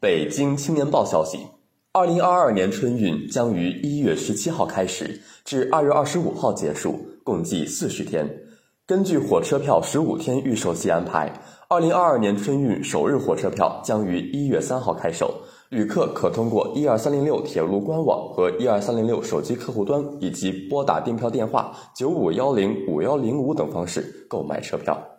北京青年报消息，二零二二年春运将于一月十七号开始，至二月二十五号结束，共计四十天。根据火车票十五天预售期安排，二零二二年春运首日火车票将于一月三号开售，旅客可通过一二三零六铁路官网和一二三零六手机客户端以及拨打订票电话九五幺零五幺零五等方式购买车票。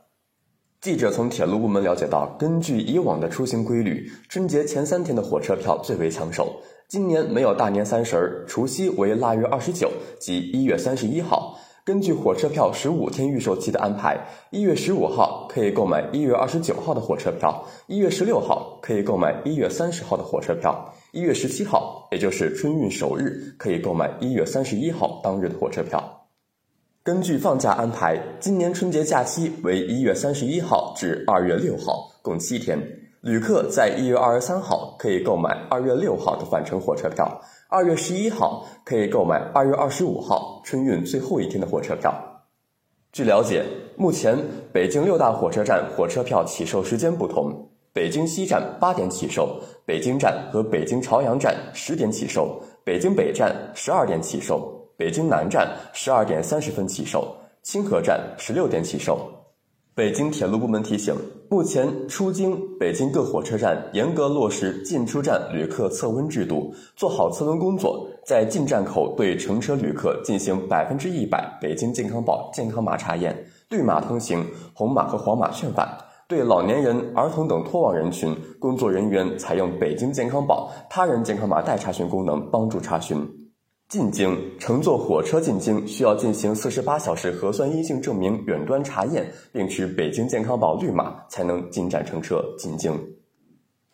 记者从铁路部门了解到，根据以往的出行规律，春节前三天的火车票最为抢手。今年没有大年三十儿，除夕为腊月二十九及一月三十一号。根据火车票十五天预售期的安排，一月十五号可以购买一月二十九号的火车票，一月十六号可以购买一月三十号的火车票，一月十七号，也就是春运首日，可以购买一月三十一号当日的火车票。根据放假安排，今年春节假期为一月三十一号至二月六号，共七天。旅客在一月二十三号可以购买二月六号的返程火车票，二月十一号可以购买二月二十五号春运最后一天的火车票。据了解，目前北京六大火车站火车票起售时间不同：北京西站八点起售，北京站和北京朝阳站十点起售，北京北站十二点起售。北京南站十二点三十分起售，清河站十六点起售。北京铁路部门提醒，目前出京北京各火车站严格落实进出站旅客测温制度，做好测温工作，在进站口对乘车旅客进行百分之一百北京健康宝健康码查验，绿码通行，红码和黄码劝返。对老年人、儿童等脱网人群，工作人员采用北京健康宝他人健康码代查询功能帮助查询。进京乘坐火车进京需要进行四十八小时核酸阴性证明远端查验，并持北京健康宝绿码才能进站乘车进京。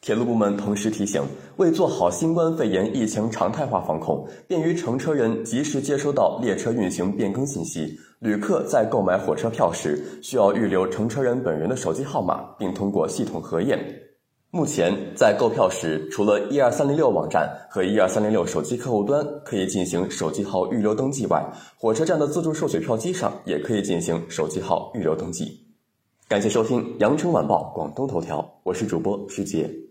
铁路部门同时提醒，为做好新冠肺炎疫情常态化防控，便于乘车人及时接收到列车运行变更信息，旅客在购买火车票时需要预留乘车人本人的手机号码，并通过系统核验。目前，在购票时，除了一二三零六网站和一二三零六手机客户端可以进行手机号预留登记外，火车站的自助售取票机上也可以进行手机号预留登记。感谢收听《羊城晚报广东头条》，我是主播师杰。